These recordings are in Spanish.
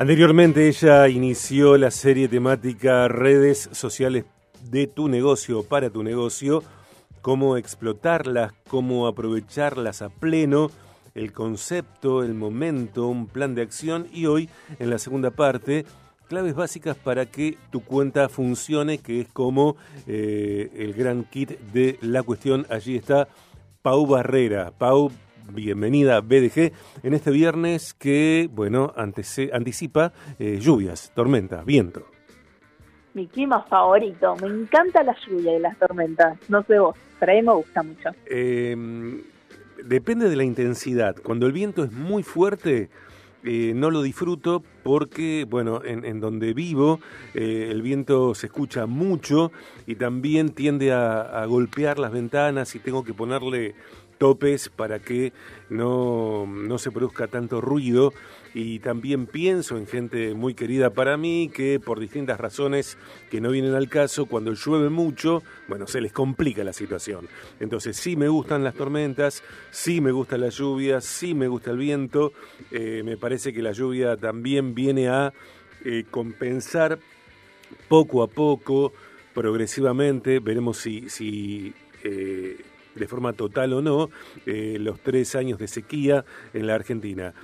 Anteriormente ella inició la serie temática Redes sociales de tu negocio para tu negocio, cómo explotarlas, cómo aprovecharlas a pleno, el concepto, el momento, un plan de acción y hoy en la segunda parte claves básicas para que tu cuenta funcione, que es como eh, el gran kit de la cuestión. Allí está Pau Barrera. Pau, bienvenida BDG en este viernes que, bueno, anticipa eh, lluvias, tormentas, viento. Mi clima favorito, me encanta la lluvia y las tormentas, no sé vos, pero a mí me gusta mucho. Em, depende de la intensidad, cuando el viento es muy fuerte... Eh, no lo disfruto porque, bueno, en, donde vivo eh, el viento se escucha mucho y también tiende a, golpear las ventanas y tengo que ponerle topes para que no, no se produzca tanto ruido. Y también pienso en gente muy querida para mí que por distintas razones que no vienen al caso, cuando llueve mucho, bueno, se les complica la situación. Entonces sí me gustan las tormentas, sí me gusta la lluvia, sí me gusta el viento, eh, me parece que la lluvia también viene a eh, compensar poco a poco, progresivamente, veremos si... eh, de forma total o no, los tres años de sequía en la Argentina.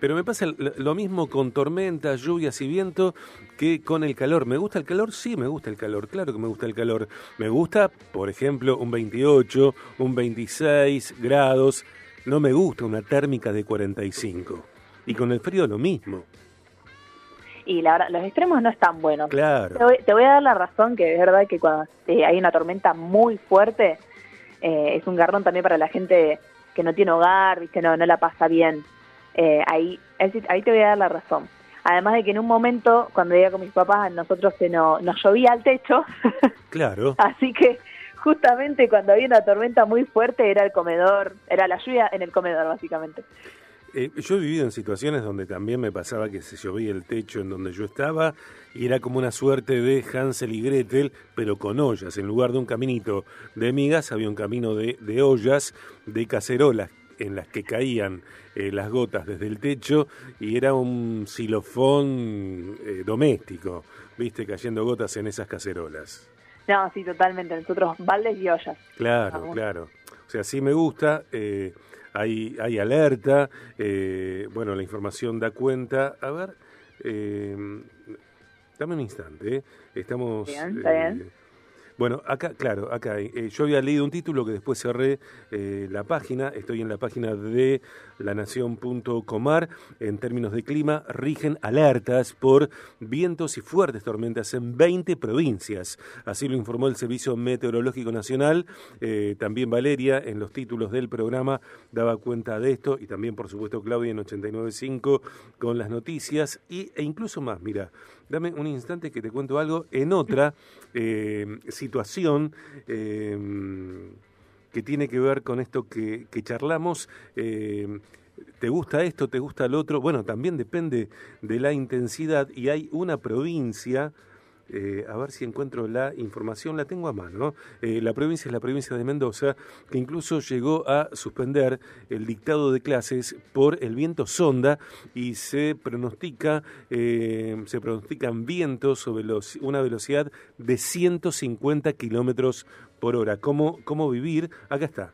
Pero me pasa lo mismo con tormentas, lluvias y viento que con el calor. ¿Me gusta el calor? Sí, me gusta el calor. Claro que me gusta el calor. Me gusta, por ejemplo, un 28, un 26 grados. No me gusta una térmica de 45. Y con el frío lo mismo. Y la verdad, los extremos no están buenos. Claro. Te voy, a dar la razón que es verdad que cuando eh, hay una tormenta muy fuerte, eh, es un garrón también para la gente que no tiene hogar, ¿viste? No, no la pasa bien. Eh, ahí, ahí te voy a dar la razón. Además de que en un momento, cuando iba con mis papás, nosotros se nos, nos llovía al techo. Claro. Así que justamente cuando había una tormenta muy fuerte era el comedor, era la lluvia en el comedor básicamente. Eh, yo he vivido en situaciones donde también me pasaba que se llovía el techo en donde yo estaba y era como una suerte de Hansel y Gretel, pero con ollas. En lugar de un caminito de migas había un camino de, de ollas, de cacerolas en las que caían eh, las gotas desde el techo y era un xilofón eh, doméstico, viste, cayendo gotas en esas cacerolas. No, sí, totalmente. Nosotros baldes y ollas. Claro, claro. O sea, sí me gusta. Eh, hay, hay alerta. bueno, la información da cuenta. A ver, dame un instante. Estamos. Bien, bien bueno, acá, claro, acá. Eh, yo había leído un título que después cerré eh, la página. Estoy en la página de lanación.comar. En términos de clima, rigen alertas por vientos y fuertes tormentas en 20 provincias. Así lo informó el Servicio Meteorológico Nacional. Eh, también Valeria, en los títulos del programa, daba cuenta de esto. Y también, por supuesto, Claudia en 89.5 con las noticias. Y, e incluso más, mira, dame un instante que te cuento algo. En otra situación situación em, que tiene que ver con esto que, charlamos. Em, ¿Te gusta esto? ¿Te gusta lo otro? Bueno, también depende de la intensidad y hay una provincia eh, a ver si encuentro la información, la tengo a mano. Eh, la provincia es la provincia de Mendoza, que incluso llegó a suspender el dictado de clases por el viento sonda y se pronostica, eh, se pronostican vientos sobre una velocidad de 150 kilómetros por hora. ¿Cómo, ¿Cómo vivir? Acá está.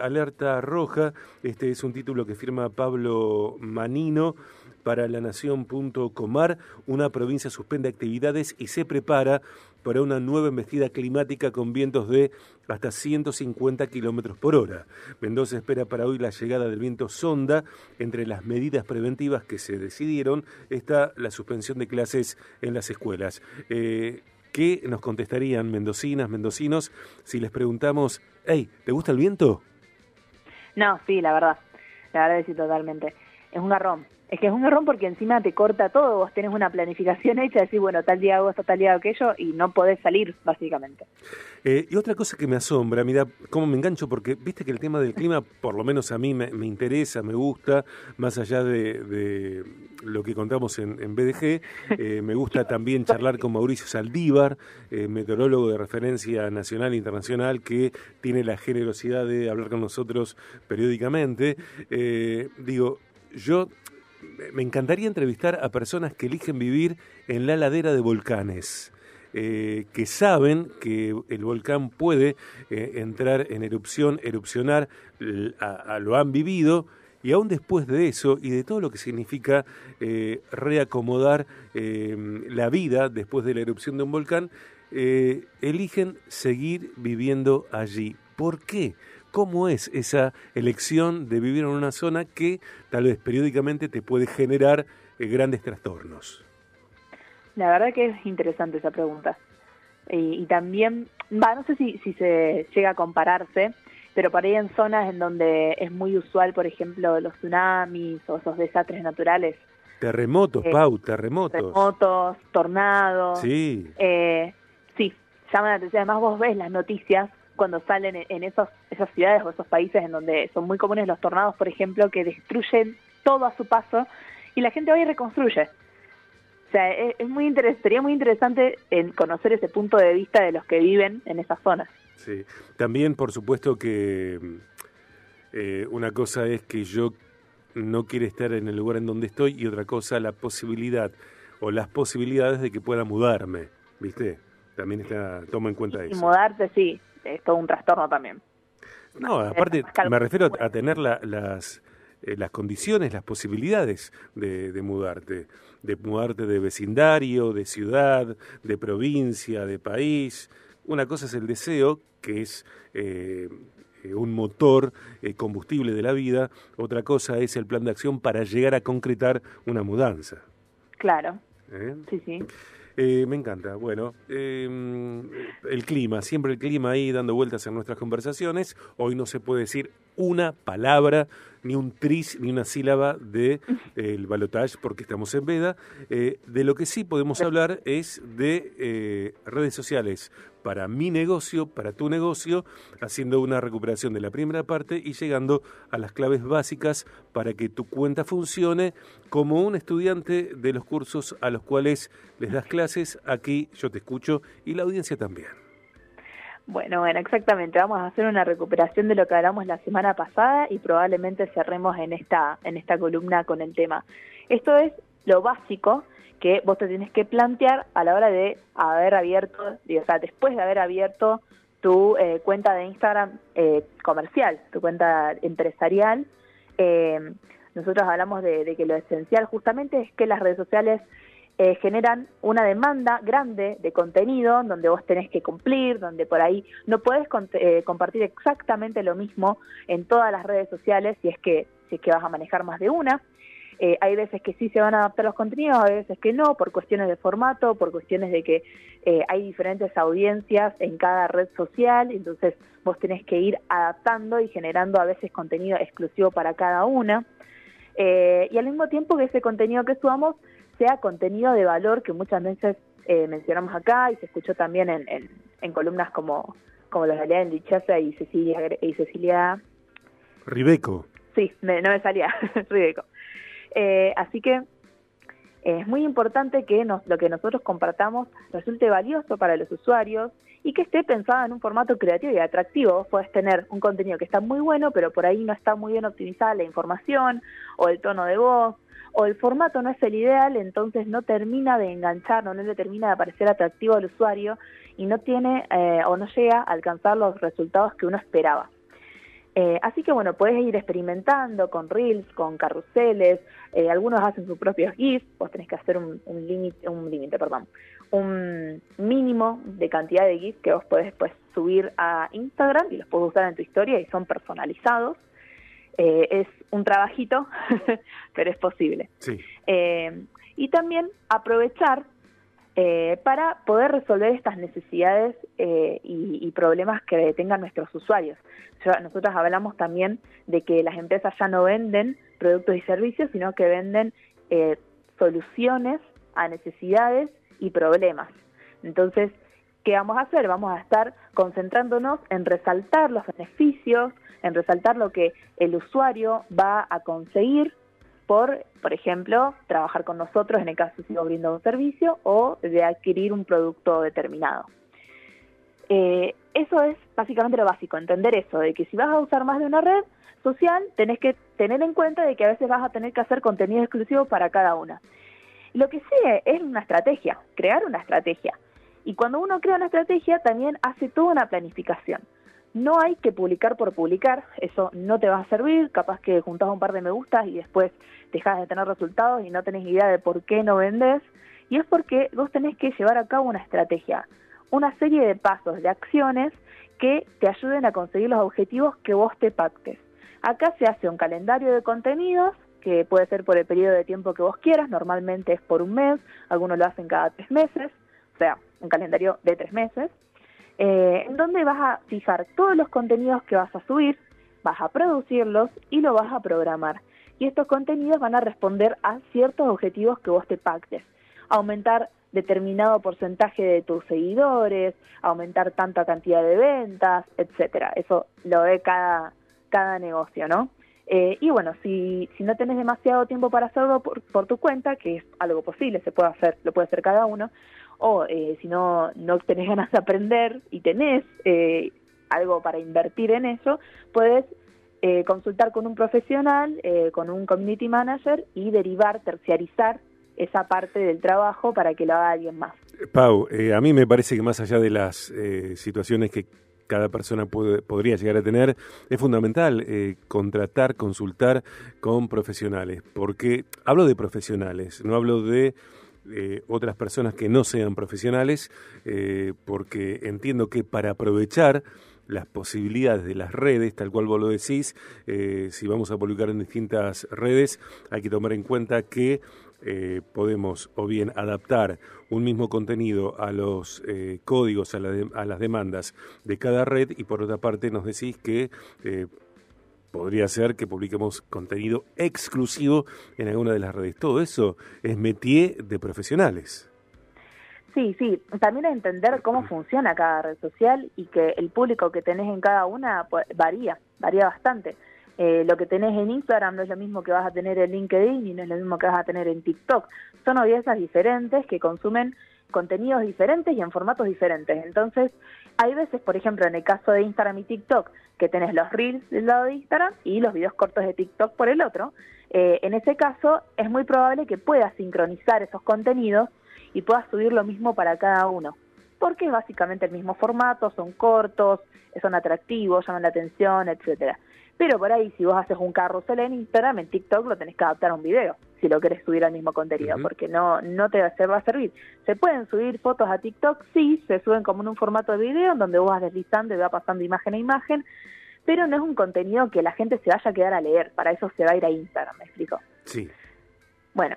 Alerta roja, este es un título que firma Pablo Manino para la Nación.comar, una provincia suspende actividades y se prepara para una nueva embestida climática con vientos de hasta 150 kilómetros por hora. Mendoza espera para hoy la llegada del viento sonda. Entre las medidas preventivas que se decidieron está la suspensión de clases en las escuelas. Eh, ¿Qué nos contestarían mendocinas, mendocinos, si les preguntamos, hey, ¿te gusta el viento? No, sí, la verdad. La verdad es sí, totalmente. Es un garrón. Es que es un error porque encima te corta todo, vos tenés una planificación hecha, decís, bueno, tal día hago esto, tal día hago aquello, y no podés salir, básicamente. Eh, y otra cosa que me asombra, mira, cómo me engancho, porque viste que el tema del clima, por lo menos a mí me, interesa, me gusta, más allá de, lo que contamos en, BDG, eh, me gusta también charlar con Mauricio Saldívar, eh, meteorólogo de referencia nacional e internacional, que tiene la generosidad de hablar con nosotros periódicamente. digo, yo me encantaría entrevistar a personas que eligen vivir en la ladera de volcanes. Eh, que saben que el volcán puede eh, entrar en erupción, erupcionar, lo han vivido, y aún después de eso y de todo lo que significa eh, reacomodar la vida después de la erupción de un volcán, eligen seguir viviendo allí. ¿Por qué? ¿Cómo es esa elección de vivir en una zona que tal vez periódicamente te puede generar grandes trastornos? La verdad que es interesante esa pregunta. Y, también, va, no sé si, si se llega a compararse, pero por ahí en zonas en donde es muy usual, por ejemplo, los tsunamis o esos desastres naturales. Terremotos, eh, Pau, terremotos. Terremotos, tornados. Sí. Eh, sí, llaman la atención. Además vos ves las noticias cuando salen en esos, esas ciudades o esos países en donde son muy comunes los tornados, por ejemplo, que destruyen todo a su paso y la gente va y reconstruye. O sea, es, muy interesante, sería muy interesante en conocer ese punto de vista de los que viven en esas zonas. Sí, también por supuesto que eh, una cosa es que yo no quiero estar en el lugar en donde estoy y otra cosa la posibilidad o las posibilidades de que pueda mudarme, ¿viste? También está, toma en cuenta eso. Y mudarse, sí, es todo un trastorno también. No, aparte me refiero a tener las, eh, las condiciones, las posibilidades de, de mudarte de mudarte de vecindario, de ciudad, de provincia, de país. Una cosa es el deseo, que es eh, eh, un motor eh, combustible de la vida, otra cosa es el plan de acción para llegar a concretar una mudanza. Claro. Sí, sí. Me encanta. Bueno, em, el clima, siempre el clima ahí dando vueltas en nuestras conversaciones. Hoy no se puede decir una palabra ni un tris ni una sílaba de el balotage porque estamos en veda. Eh, de lo que sí podemos hablar es de eh, redes sociales para mi negocio, para tu negocio, haciendo una recuperación de la primera parte y llegando a las claves básicas para que tu cuenta funcione como un estudiante de los cursos a los cuales les das clases. Aquí yo te escucho y la audiencia también. Bueno, bueno, exactamente. Vamos a hacer una recuperación de lo que hablamos la semana pasada y probablemente cerremos en esta, en esta columna con el tema. Esto es lo básico que vos te tienes que plantear a la hora de haber abierto, o sea, después de haber abierto tu eh, cuenta de Instagram eh, comercial, tu cuenta empresarial. Eh, nosotros hablamos de que lo esencial justamente es que las redes sociales eh, generan una demanda grande de contenido donde vos tenés que cumplir, donde por ahí no puedes eh, compartir exactamente lo mismo en todas las redes sociales si es que, si es que vas a manejar más de una. Eh, hay veces que sí se van a adaptar los contenidos, hay veces que no, por cuestiones de formato, por cuestiones de que hay diferentes audiencias en cada red social, entonces vos tenés que ir adaptando y generando a veces contenido exclusivo para cada una. y al mismo tiempo que ese contenido que subamos sea contenido de valor que muchas veces eh, mencionamos acá y se escuchó también en, en, columnas como, como las de Lichaza y Cecilia, y Cecilia Ribeco. Sí, no me salía, Ribeco. Eh, así que eh, es muy importante que nos, lo que nosotros compartamos resulte valioso para los usuarios y que esté pensado en un formato creativo y atractivo. Vos podés tener un contenido que está muy bueno, pero por ahí no está muy bien optimizada la información o el tono de voz o el formato no es el ideal, entonces no termina de enganchar, no le termina de parecer atractivo al usuario y no tiene eh, o no llega a alcanzar los resultados que uno esperaba. Eh, así que bueno, puedes ir experimentando con reels, con carruseles, eh, algunos hacen sus propios GIFs, vos tenés que hacer un límite, un límite, perdón, un mínimo de cantidad de GIFs que vos podés después subir a Instagram y los podés usar en tu historia y son personalizados. Eh, es un trabajito, pero es posible. Eh, y también aprovechar eh, para poder resolver estas necesidades y, problemas que tengan nuestros usuarios. nosotros hablamos también de que las empresas ya no venden productos y servicios, sino que venden soluciones a necesidades y problemas. Entonces, ¿qué vamos a hacer? Vamos a estar concentrándonos en resaltar los beneficios, en resaltar lo que el usuario va a conseguir por, por ejemplo, trabajar con nosotros en el caso de sigo un servicio o de adquirir un producto determinado. Eh, eso es básicamente lo básico, entender eso, de que si vas a usar más de una red social, tenés que tener en cuenta de que a veces vas a tener que hacer contenido exclusivo para cada una. Lo que sigue es una estrategia, crear una estrategia. Y cuando uno crea una estrategia, también hace toda una planificación. No hay que publicar por publicar, eso no te va a servir, capaz que juntás un par de me gustas y después dejas de tener resultados y no tenés idea de por qué no vendés. Y es porque vos tenés que llevar a cabo una estrategia, una serie de pasos, de acciones que te ayuden a conseguir los objetivos que vos te pactes. Acá se hace un calendario de contenidos que puede ser por el periodo de tiempo que vos quieras, normalmente es por un mes, algunos lo hacen cada tres meses, o sea, un calendario de tres meses, eh, en donde vas a fijar todos los contenidos que vas a subir, vas a producirlos y lo vas a programar. Y estos contenidos van a responder a ciertos objetivos que vos te pactes. Aumentar determinado porcentaje de tus seguidores, aumentar tanta cantidad de ventas, etcétera. Eso lo ve cada, cada negocio, ¿no? Eh, y bueno, si, si no tenés demasiado tiempo para hacerlo por, por, tu cuenta, que es algo posible, se puede hacer, lo puede hacer cada uno, o eh, si no, no tenés ganas de aprender y tenés eh, algo para invertir en eso, puedes eh, consultar con un profesional, eh, con un community manager y derivar, terciarizar esa parte del trabajo para que lo haga alguien más. Pau, a mí me parece que más allá de las situaciones que cada persona puede, podría llegar a tener, es fundamental eh, contratar, consultar con profesionales, porque hablo de profesionales, no hablo de eh, otras personas que no sean profesionales, eh, porque entiendo que para aprovechar las posibilidades de las redes, tal cual vos lo decís, eh, si vamos a publicar en distintas redes, hay que tomar en cuenta que podemos o bien adaptar un mismo contenido a los códigos, a, a, las demandas de cada red y por otra parte nos decís que podría ser que publiquemos contenido exclusivo en alguna de las redes. Todo eso es métier de profesionales. Sí, sí, también entender cómo funciona cada red social y que el público que tenés en cada una pues, varía, varía bastante. Eh, lo que tenés en Instagram no es lo mismo que vas a tener en LinkedIn y no es lo mismo que vas a tener en TikTok. Son audiencias diferentes que consumen contenidos diferentes y en formatos diferentes. Entonces, hay veces, por ejemplo, en el caso de Instagram y TikTok, que tenés los reels del lado de Instagram y los videos cortos de TikTok por el otro. Eh, en ese caso, es muy probable que puedas sincronizar esos contenidos y puedas subir lo mismo para cada uno. Porque es básicamente el mismo formato, son cortos, son atractivos, llaman la atención, etcétera. Pero por ahí, si vos haces un carrusel en Instagram, en TikTok lo tenés que adaptar a un video, si lo querés subir al mismo contenido, porque no, no te va a servir. ¿Se pueden subir fotos a TikTok? Sí, se suben como en un formato de video, en donde vos vas deslizando y va pasando imagen a imagen, pero no es un contenido que la gente se vaya a quedar a leer, para eso se va a ir a Instagram, ¿me explico? Sí. Bueno,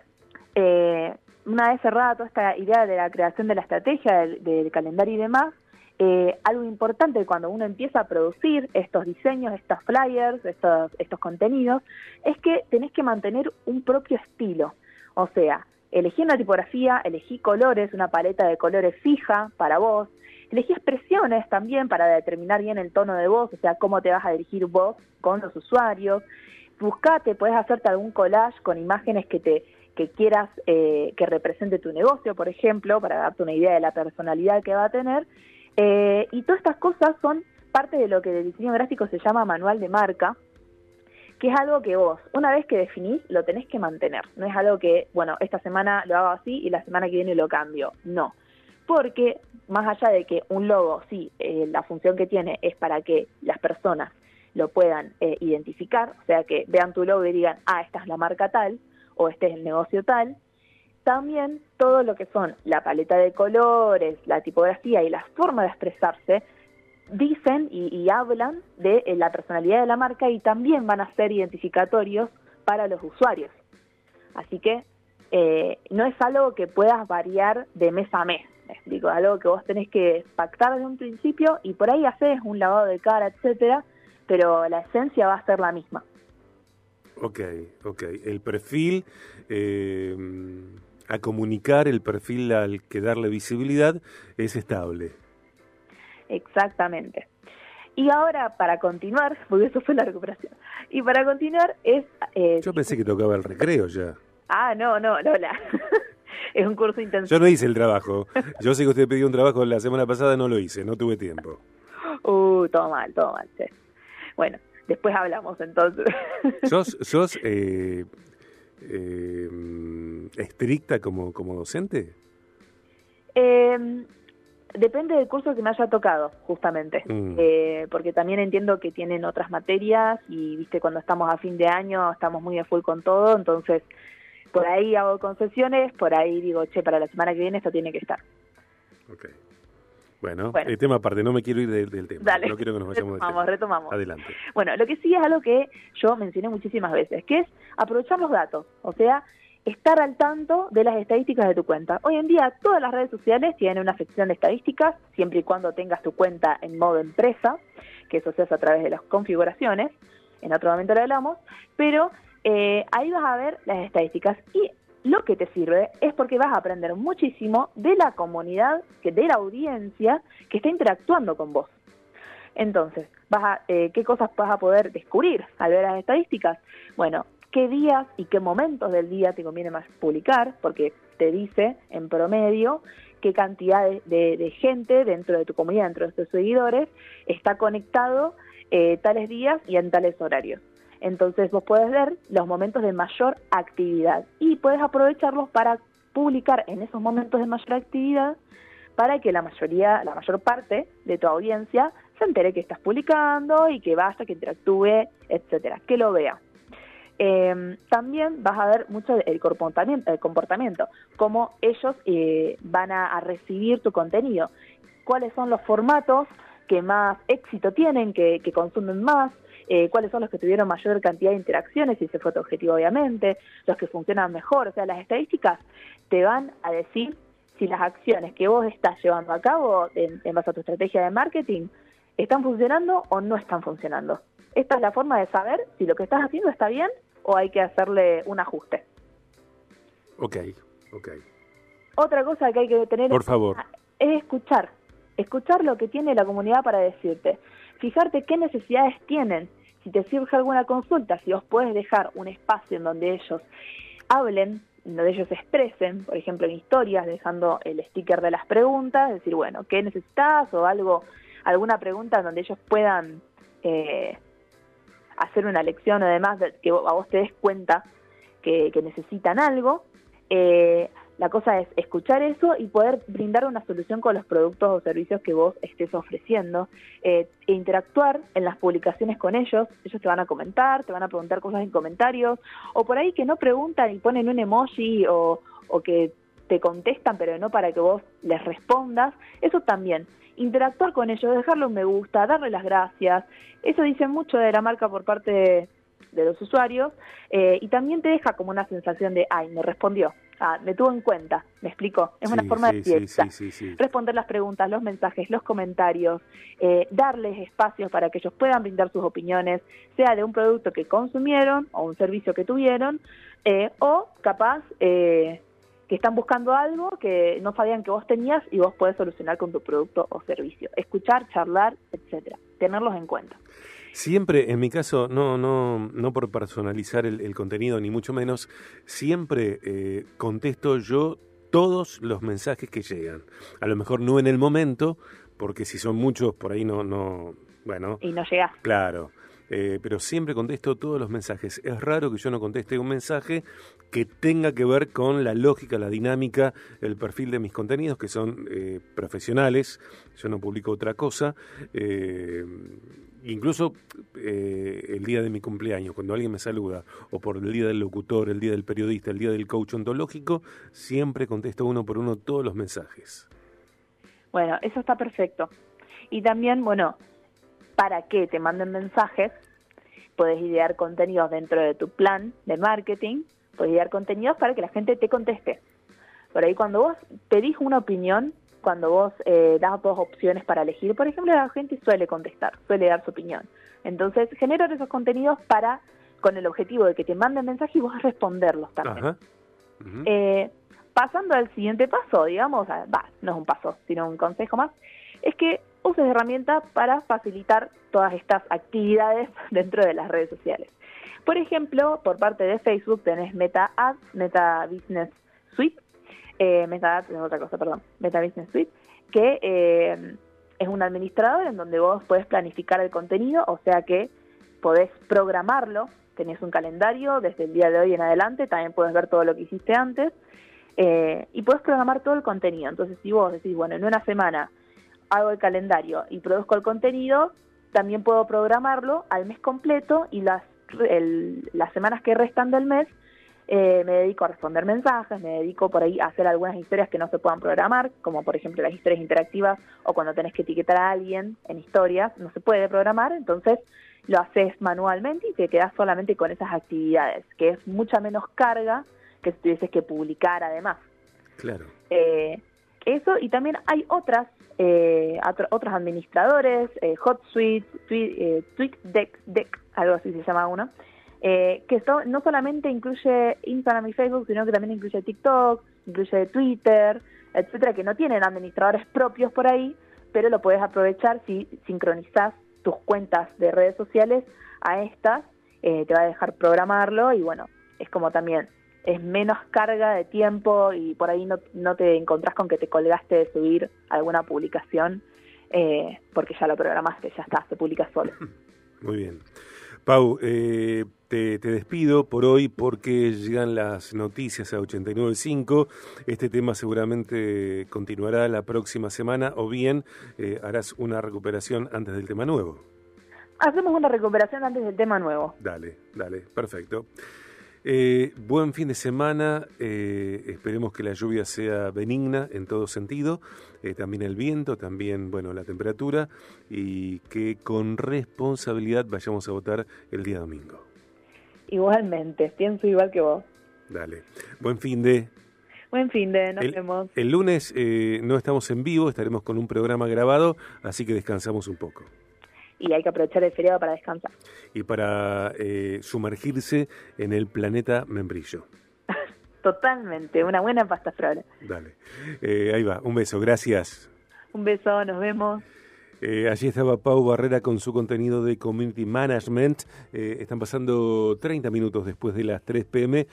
eh, una vez cerrada toda esta idea de la creación de la estrategia, del, del calendario y demás, eh, algo importante cuando uno empieza a producir estos diseños, estos flyers, estos, estos contenidos, es que tenés que mantener un propio estilo. O sea, elegí una tipografía, elegí colores, una paleta de colores fija para vos, elegí expresiones también para determinar bien el tono de voz, o sea, cómo te vas a dirigir vos con los usuarios. Buscate, puedes hacerte algún collage con imágenes que te que quieras eh, que represente tu negocio, por ejemplo, para darte una idea de la personalidad que va a tener eh, y todas estas cosas son parte de lo que el diseño gráfico se llama manual de marca, que es algo que vos, una vez que definís, lo tenés que mantener. No es algo que, bueno, esta semana lo hago así y la semana que viene lo cambio. No. Porque más allá de que un logo, sí, eh, la función que tiene es para que las personas lo puedan eh, identificar, o sea, que vean tu logo y digan, ah, esta es la marca tal, o este es el negocio tal, también todo lo que son la paleta de colores, la tipografía y la forma de expresarse, dicen y, hablan de eh, la personalidad de la marca y también van a ser identificatorios para los usuarios. Así que eh, no es algo que puedas variar de mes a mes, me explico, algo que vos tenés que pactar desde un principio y por ahí haces un lavado de cara, etcétera, pero la esencia va a ser la misma. Ok, ok. El perfil eh, a comunicar el perfil al que darle visibilidad es estable. Exactamente. Y ahora, para continuar, porque eso fue la recuperación, y para continuar es... Eh, Yo pensé que tocaba el recreo ya. Ah, no, no, Lola. es un curso intensivo. Yo no hice el trabajo. Yo sé que usted pidió un trabajo la semana pasada, no lo hice, no tuve tiempo. Uh, todo mal, todo mal. Sí. Bueno, después hablamos entonces. ¿Sos, sos eh, eh, estricta como, como docente? Eh, depende del curso que me haya tocado, justamente, Mm. eh, porque también entiendo que tienen otras materias y, viste, cuando estamos a fin de año estamos muy a full con todo, entonces por ahí hago concesiones, por ahí digo, che, para la semana que viene esto tiene que estar. Ok. Bueno, Bueno. el tema aparte, no me quiero ir del, del tema. Dale, No quiero que nos vayamos del retomamos, tema. retomamos. Adelante. Bueno, lo que sí es algo que yo mencioné muchísimas veces, que es aprovechar los datos, o sea, estar al tanto de las estadísticas de tu cuenta. Hoy en día todas las redes sociales tienen una sección de estadísticas, siempre y cuando tengas tu cuenta en modo empresa, que eso se hace a través de las configuraciones, en otro momento lo hablamos, pero eh, ahí vas a ver las estadísticas y lo que te sirve es porque vas a aprender muchísimo de la comunidad, de la audiencia que está interactuando con vos. Entonces, vas a, eh, ¿qué cosas vas a poder descubrir al ver las estadísticas? Bueno, qué días y qué momentos del día te conviene más publicar, porque te dice en promedio qué cantidad de gente dentro de tu comunidad, dentro de tus seguidores, está conectado eh, tales días y en tales horarios. Entonces vos podés ver los momentos de mayor actividad y puedes aprovecharlos para publicar en esos momentos de mayor actividad para que la mayoría, la mayor parte de tu audiencia se entere que estás publicando y que vaya, que interactúe, etcétera, que lo vea. Eh, también vas a ver mucho el comportamiento, el comportamiento cómo ellos eh, van a, a recibir tu contenido, cuáles son los formatos que más éxito tienen, que, que consumen más, eh, cuáles son los que tuvieron mayor cantidad de interacciones, si ese fue tu objetivo obviamente, los que funcionan mejor, o sea, las estadísticas te van a decir si las acciones que vos estás llevando a cabo en, en base a tu estrategia de marketing están funcionando o no están funcionando. Esta es la forma de saber si lo que estás haciendo está bien o hay que hacerle un ajuste. Ok, ok. Otra cosa que hay que tener Por favor. es escuchar, escuchar lo que tiene la comunidad para decirte, fijarte qué necesidades tienen, si te surge alguna consulta, si vos puedes dejar un espacio en donde ellos hablen, donde ellos se expresen, por ejemplo en historias, dejando el sticker de las preguntas, decir, bueno, ¿qué necesitas? o algo, alguna pregunta donde ellos puedan eh, hacer una lección o demás, de- que a vos te des cuenta que, que necesitan algo. Eh, la cosa es escuchar eso y poder brindar una solución con los productos o servicios que vos estés ofreciendo eh, e interactuar en las publicaciones con ellos. Ellos te van a comentar, te van a preguntar cosas en comentarios o por ahí que no preguntan y ponen un emoji o, que te contestan pero no para que vos les respondas. Eso también. Interactuar con ellos, dejarle un me gusta, darle las gracias. Eso dice mucho de la marca por parte de, de los usuarios eh, y también te deja como una sensación de, ay, me respondió, ah, me tuvo en cuenta, me explicó. Es una forma sí, de fiesta. sí, sí, sí. Responder las preguntas, los mensajes, los comentarios, eh, darles espacios para que ellos puedan brindar sus opiniones, sea de un producto que consumieron o un servicio que tuvieron, eh, o capaz eh, que están buscando algo que no sabían que vos tenías y vos podés solucionar con tu producto o servicio. Escuchar, charlar, etcétera. Tenerlos en cuenta. Siempre, en mi caso, no, no, no por personalizar el, el contenido, ni mucho menos, siempre eh, contesto yo todos los mensajes que llegan. A lo mejor no en el momento, porque si son muchos, por ahí no, no, bueno, Y no llegás. claro. Eh, pero siempre contesto todos los mensajes. Es raro que yo no conteste un mensaje que tenga que ver con la lógica, la dinámica, el perfil de mis contenidos, que son eh, profesionales. Yo no publico otra cosa. Eh, incluso eh, el día de mi cumpleaños, cuando alguien me saluda, o por el día del locutor, el día del periodista, el día del coach ontológico, siempre contesto uno por uno todos los mensajes. Bueno, eso está perfecto. Y también, bueno, para que te manden mensajes, puedes idear contenidos dentro de tu plan de marketing, puedes idear contenidos para que la gente te conteste. Por ahí cuando vos pedís una opinión, cuando vos eh, das dos opciones para elegir, por ejemplo, la gente suele contestar, suele dar su opinión. Entonces, generar esos contenidos para, con el objetivo de que te manden mensajes y vos responderlos también. Ajá. Eh, pasando al siguiente paso, digamos, a- va, no es un paso, sino un consejo más, es que uses herramientas para facilitar todas estas actividades dentro de las redes sociales. Por ejemplo, por parte de Facebook tenés Meta Ads, Meta Business Suite, eh, Meta Ads es otra cosa, perdón, Meta Business Suite, que eh, es un administrador en donde vos podés planificar el contenido, o sea que podés programarlo, tenés un calendario desde el día de hoy en adelante, también puedes ver todo lo que hiciste antes, eh, y puedes programar todo el contenido. Entonces, si vos decís, bueno, en una semana hago el calendario y produzco el contenido, también puedo programarlo al mes completo y las, las semanas que restan del mes eh, me dedico a responder mensajes, me dedico por ahí a hacer algunas historias que no se puedan programar, como por ejemplo las historias interactivas o cuando tenés que etiquetar a alguien en historias, no se puede programar, entonces lo haces manualmente y te quedas solamente con esas actividades, que es mucha menos carga que si tuvieses que publicar además. Claro. Eh, eso, y también hay otras, eh, otros administradores, eh, HotSuite, eh, TweetDeck, Deck, algo así se llama uno, eh, que no solamente incluye Instagram y Facebook, sino que también incluye TikTok, incluye Twitter, etcétera, que no tienen administradores propios por ahí, pero lo puedes aprovechar si sincronizas tus cuentas de redes sociales a estas, eh, te va a dejar programarlo y bueno, es como también es menos carga de tiempo y por ahí no, no te encontrás con que te colgaste de subir alguna publicación eh, porque ya lo programaste, ya está, se publica solo. Muy bien. Pau, eh, te, despido por hoy porque llegan las noticias a 89.5. Este tema seguramente continuará la próxima semana o bien eh, harás una recuperación antes del tema nuevo. Hacemos una recuperación antes del tema nuevo. Dale, dale, perfecto. Eh, buen fin de semana, eh, esperemos que la lluvia sea benigna en todo sentido, eh, también el viento, también bueno la temperatura y que con responsabilidad vayamos a votar el día domingo. Igualmente, pienso igual que vos. Dale, buen fin de... Buen fin de, nos vemos. El lunes no estamos en vivo, estaremos con un programa grabado, así que descansamos un poco y hay que aprovechar el feriado para descansar. Y para eh, sumergirse en el planeta membrillo. Totalmente, una buena pasta flora. Dale, eh, ahí va, un beso, gracias. Un beso, nos vemos. Eh, allí estaba Pau Barrera con su contenido de Community Management. están pasando 30 minutos después de las 3 pm.